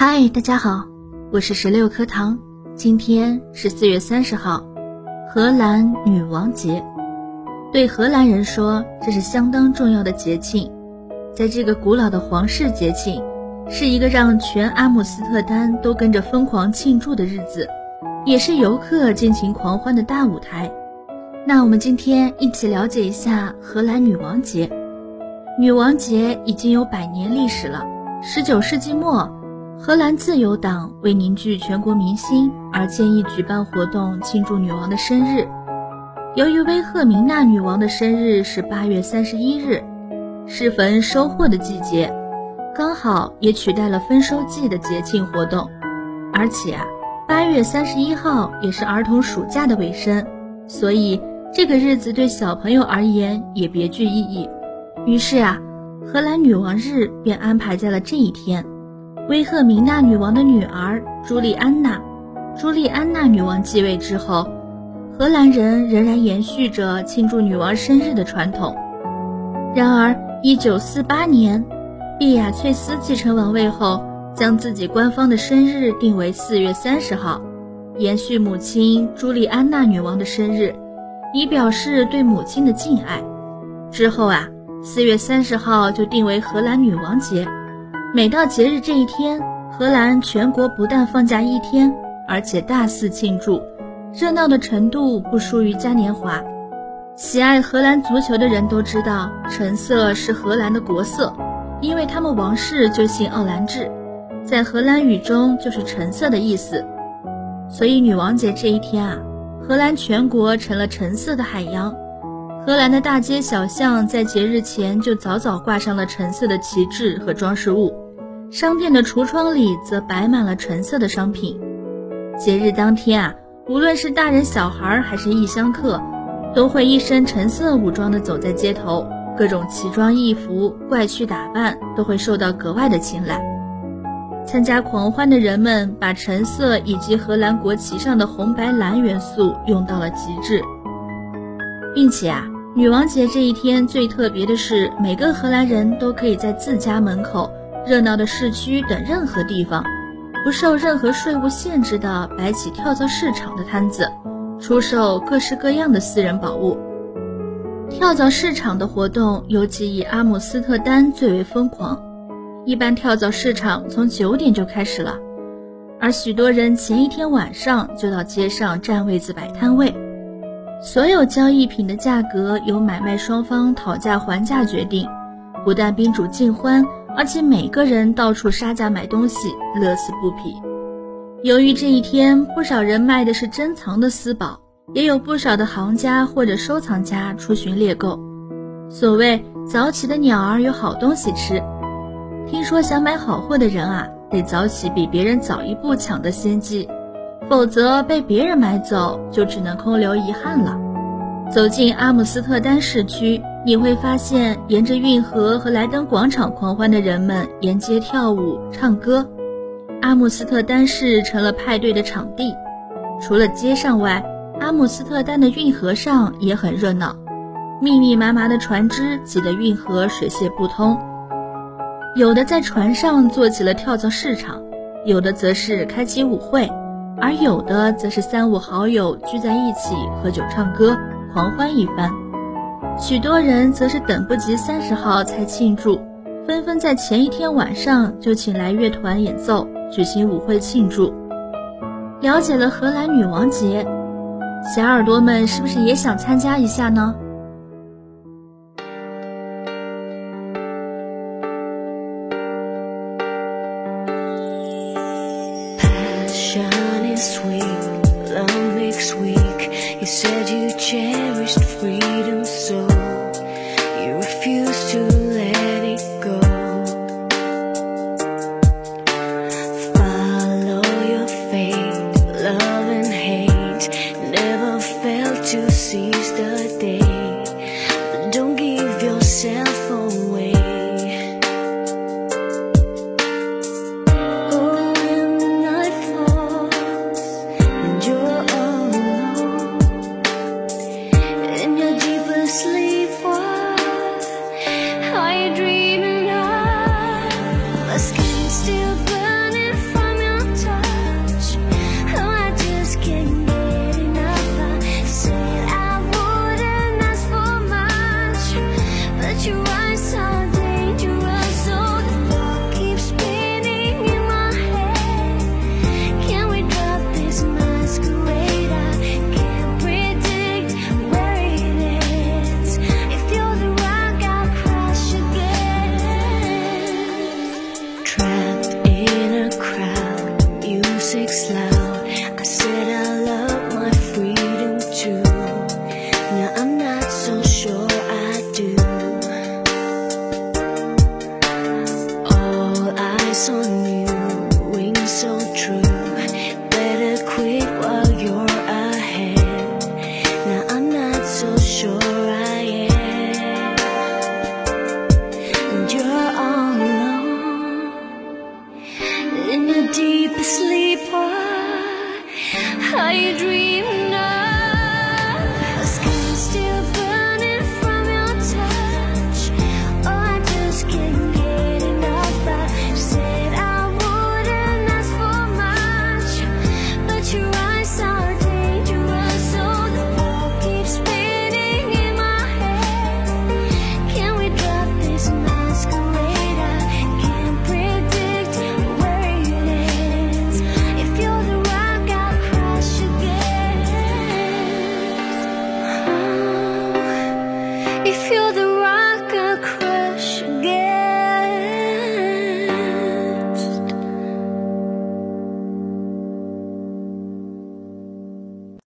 嗨，大家好，我是十六颗糖。今天是四月三十号，荷兰女王节。对荷兰人说，这是相当重要的节庆。在这个古老的皇室节庆，是一个让全阿姆斯特丹都跟着疯狂庆祝的日子，也是游客尽情狂欢的大舞台。那我们今天一起了解一下荷兰女王节。女王节已经有百年历史了，十九世纪末。荷兰自由党为凝聚全国民心而建议举办活动庆祝女王的生日。由于威赫明娜女王的生日是八月三十一日，适逢收获的季节，刚好也取代了丰收季的节庆活动。而且啊，八月三十一号也是儿童暑假的尾声，所以这个日子对小朋友而言也别具意义。于是啊，荷兰女王日便安排在了这一天。威赫明娜女王的女儿朱莉安娜，朱莉安娜女王继位之后，荷兰人仍然延续着庆祝女王生日的传统。然而，1948年，碧雅翠丝继承王位后，将自己官方的生日定为4月30号，延续母亲朱莉安娜女王的生日，以表示对母亲的敬爱。之后啊，4月30号就定为荷兰女王节。每到节日这一天，荷兰全国不但放假一天，而且大肆庆祝，热闹的程度不输于嘉年华。喜爱荷兰足球的人都知道，橙色是荷兰的国色，因为他们王室就姓奥兰治，在荷兰语中就是橙色的意思。所以女王节这一天啊，荷兰全国成了橙色的海洋。荷兰的大街小巷在节日前就早早挂上了橙色的旗帜和装饰物，商店的橱窗里则摆满了橙色的商品。节日当天啊，无论是大人小孩还是异乡客，都会一身橙色武装地走在街头，各种奇装异服、怪趣打扮都会受到格外的青睐。参加狂欢的人们把橙色以及荷兰国旗上的红白蓝元素用到了极致，并且啊。女王节这一天最特别的是，每个荷兰人都可以在自家门口、热闹的市区等任何地方，不受任何税务限制的摆起跳蚤市场的摊子，出售各式各样的私人宝物。跳蚤市场的活动尤其以阿姆斯特丹最为疯狂，一般跳蚤市场从九点就开始了，而许多人前一天晚上就到街上占位子摆摊位。所有交易品的价格由买卖双方讨价还价决定，不但宾主尽欢，而且每个人到处杀价买东西，乐此不疲。由于这一天不少人卖的是珍藏的私宝，也有不少的行家或者收藏家出巡猎购。所谓早起的鸟儿有好东西吃，听说想买好货的人啊，得早起比别人早一步抢得先机。否则被别人买走，就只能空留遗憾了。走进阿姆斯特丹市区，你会发现沿着运河和莱登广场狂欢的人们沿街跳舞、唱歌。阿姆斯特丹市成了派对的场地。除了街上外，阿姆斯特丹的运河上也很热闹，密密麻麻的船只挤得运河水泄不通。有的在船上做起了跳蚤市场，有的则是开启舞会。而有的则是三五好友聚在一起喝酒唱歌狂欢一番，许多人则是等不及三十号才庆祝，纷纷在前一天晚上就请来乐团演奏，举行舞会庆祝。了解了荷兰女王节，小耳朵们是不是也想参加一下呢？sweet, love makes weak. You said you cherished freedom so Dream. said I love my freedom too. Now I'm not so sure I do. All eyes on you, wings so true. Better quit while you're ahead. Now I'm not so sure I am. And you're all alone in your deepest sleep. I dream